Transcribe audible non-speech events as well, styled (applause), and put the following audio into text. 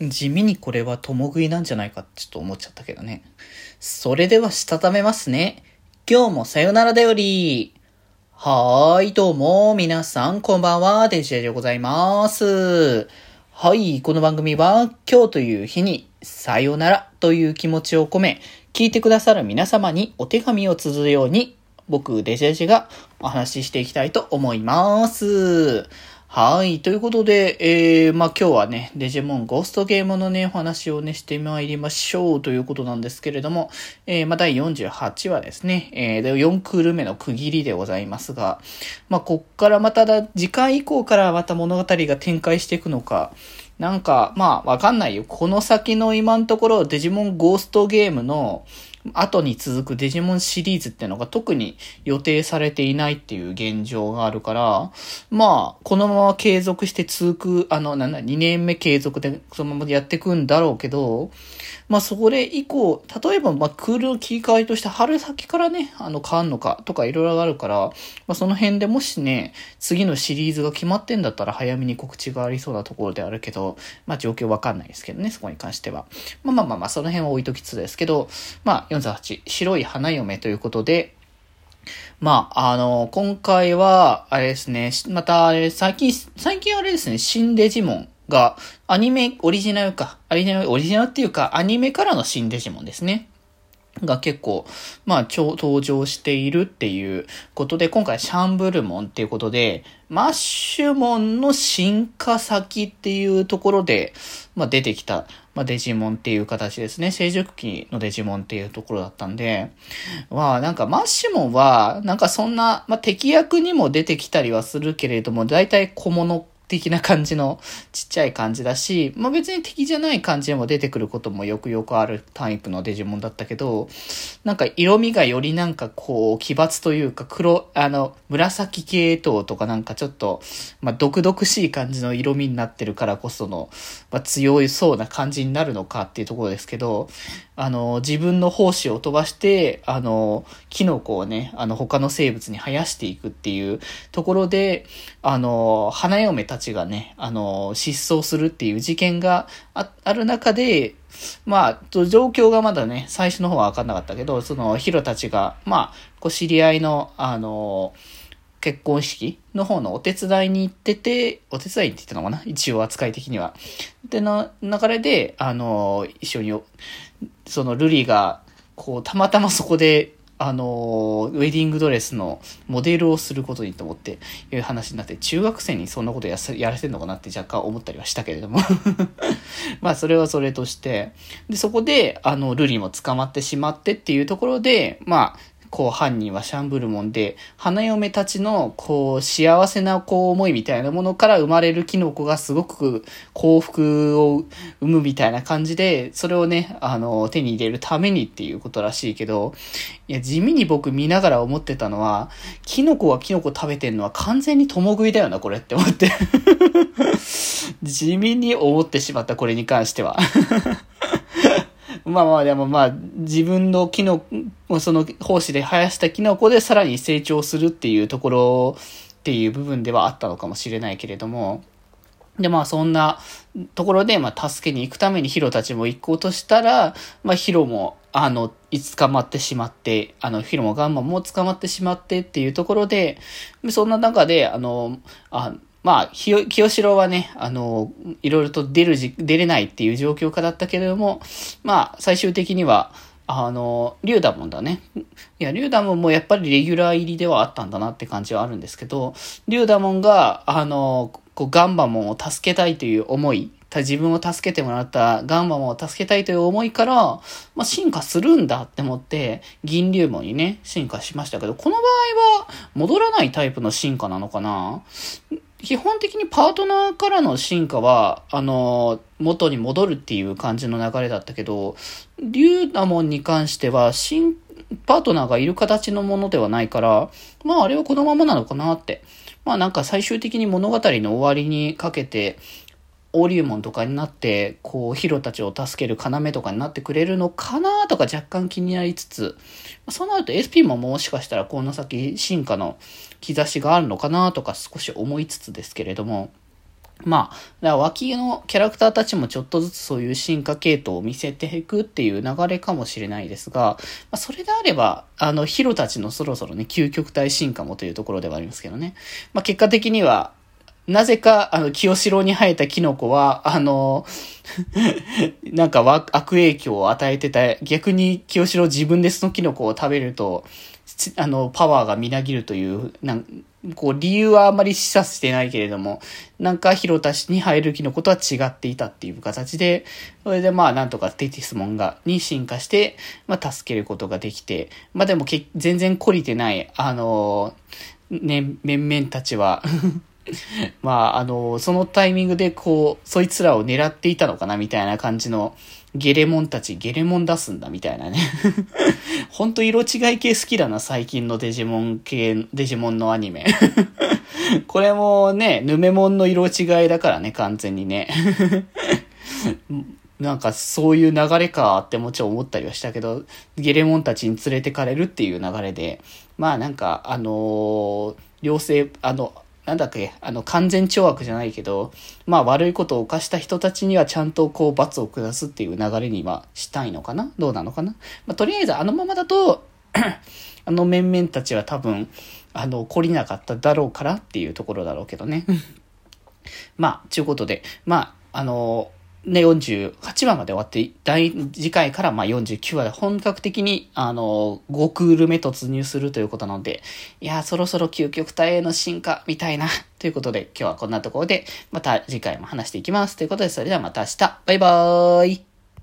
地味にこれは共食いなんじゃないかってちょっと思っちゃったけどね。それではしたためますね。今日もさよならだより。はーい、どうも、皆さん、こんばんは、デジェでございます。はい、この番組は、今日という日に、さよならという気持ちを込め、聞いてくださる皆様にお手紙を綴るように、僕、デジェジがお話ししていきたいと思います。はい。ということで、えー、まあ、今日はね、デジモンゴーストゲームのね、お話をね、してまいりましょうということなんですけれども、えー、まあ、第48話ですね、えー、4クール目の区切りでございますが、まあ、こっからまただ、次回以降からまた物語が展開していくのか、なんか、まあ、わかんないよ。この先の今のところ、デジモンゴーストゲームの、後に続くデジモンシリーズってのが特に予定されていないっていう現状があるから、まあ、このまま継続して続く、あの、なんだ、2年目継続でそのままでやっていくんだろうけど、まあ、それ以降、例えば、まあ、クールの切り替えとして春先からね、あの、変わんのかとかいろいろあるから、まあ、その辺でもしね、次のシリーズが決まってんだったら早めに告知がありそうなところであるけど、まあ、状況わかんないですけどね、そこに関しては。まあまあまあまあ、その辺は置いときつつですけど、まあ、48、白い花嫁ということで、まあ、あの、今回は、あれですね、また、最近、最近あれですね、新デジモンが、アニメ、オリジナルか、アニメ、オリジナルっていうか、アニメからの新デジモンですね。が結構、まあ、登場しているっていうことで、今回シャンブルモンっていうことで、マッシュモンの進化先っていうところで、まあ、出てきた、まあ、デジモンっていう形ですね。成熟期のデジモンっていうところだったんで、まあ、なんかマッシュモンは、なんかそんな、まあ、敵役にも出てきたりはするけれども、大体小物的な感じのちっちゃい感じだし、まあ別に敵じゃない感じでも出てくることもよくよくあるタイプのデジモンだったけど、なんか色味がよりなんかこう奇抜というか黒、あの、紫系統とかなんかちょっと、まあ独々しい感じの色味になってるからこその、まあ強いそうな感じになるのかっていうところですけど、あの、自分の胞子を飛ばして、あの、キノコをね、あの他の生物に生やしていくっていうところで、あの、花嫁たちがね、あの、失踪するっていう事件がある中で、まあ、状況がまだね、最初の方は分かんなかったけど、そのヒロたちが、まあ、こう知り合いの、あの、結婚式の方のお手伝いに行ってて、お手伝いって言ったのかな？一応扱い的には。で、の流れで、あの、一緒に、そのルリが、こう、たまたまそこであの、ウェディングドレスのモデルをすることにと思っていう話になって、中学生にそんなことややらせるのかなって若干思ったりはしたけれども。(laughs) まあ、それはそれとして、で、そこで、あの、ルリも捕まってしまってっていうところで、まあ、こう犯人はシャンブルモンで、花嫁たちのこう幸せなこう思いみたいなものから生まれるキノコがすごく幸福を生むみたいな感じで、それをね、あの、手に入れるためにっていうことらしいけど、いや、地味に僕見ながら思ってたのは、キノコはキノコ食べてんのは完全に共食いだよな、これって思って。(laughs) 地味に思ってしまった、これに関しては。(laughs) まあまあでもまあ自分のキノコ、その胞子で生やしたキノコでさらに成長するっていうところっていう部分ではあったのかもしれないけれども、でまあそんなところでまあ助けに行くためにヒロたちも行こうとしたら、まあヒロもあの、いつ捕まってしまって、あの、ヒロもガンマも捕まってしまってっていうところで、そんな中で、あの、あまあ、清城はね、あの、いろいろと出るじ、出れないっていう状況下だったけれども、まあ、最終的には、あの、リュウダモンだね。いや、リュウダモンもやっぱりレギュラー入りではあったんだなって感じはあるんですけど、リュウダモンが、あの、こうガンバモンを助けたいという思い、自分を助けてもらったガンバモンを助けたいという思いから、まあ、進化するんだって思って、銀龍門にね、進化しましたけど、この場合は戻らないタイプの進化なのかな？基本的にパートナーからの進化は、あの、元に戻るっていう感じの流れだったけど、リューダモンに関しては、新、パートナーがいる形のものではないから、まああれはこのままなのかなって。まあなんか最終的に物語の終わりにかけて、オリューモンとかになって、こう、ヒロたちを助ける要とかになってくれるのかなとか若干気になりつつ、そうなると SP ももしかしたらこの先進化の兆しがあるのかなとか少し思いつつですけれども、まあ、だから脇のキャラクターたちもちょっとずつそういう進化系統を見せていくっていう流れかもしれないですが、まあ、それであれば、あの、ヒロたちのそろそろね、究極体進化もというところではありますけどね。まあ、結果的には、なぜか、あの、清志郎に生えたキノコは、あの、(laughs) なんか悪影響を与えてた、逆に清志郎自分でそのキノコを食べると、あの、パワーがみなぎるという、なんこう、理由はあまり示唆してないけれども、なんか、ヒロタ氏に入る気のことは違っていたっていう形で、それでまあ、なんとかテティスモンが、に進化して、まあ、助けることができて、まあでもけ、全然懲りてない、あのね、面々たちは (laughs) (laughs) まあ、あのそのタイミングでこう、そいつらを狙っていたのかなみたいな感じの、ゲレモンたち、ゲレモン出すんだみたいなね。ほんと色違い系好きだな、最近のデジモン系、デジモンのアニメ。(laughs) これもね、ヌメモンの色違いだからね、完全にね。(laughs) なんかそういう流れかってもちろん思ったりはしたけど、ゲレモンたちに連れてかれるっていう流れで、まあなんか、あのー、両性、あの、なんだっけ、あの、完全懲悪じゃないけど、まあ悪いことを犯した人たちにはちゃんとこう罰を下すっていう流れにはしたいのかな？どうなのかな？まあとりあえずあのままだと (clears throat) あの面々たちは多分、あの、懲りなかっただろうからっていうところだろうけどね。まあ、ちゅうことで、まあ、あの、ね、48話まで終わって、第次回からまあ49話で本格的に、あの、5クール目突入するということなので、いや、そろそろ究極体への進化みたいな、(laughs) ということで、今日はこんなところで、また次回も話していきます。ということで、それではまた明日、バイバーイ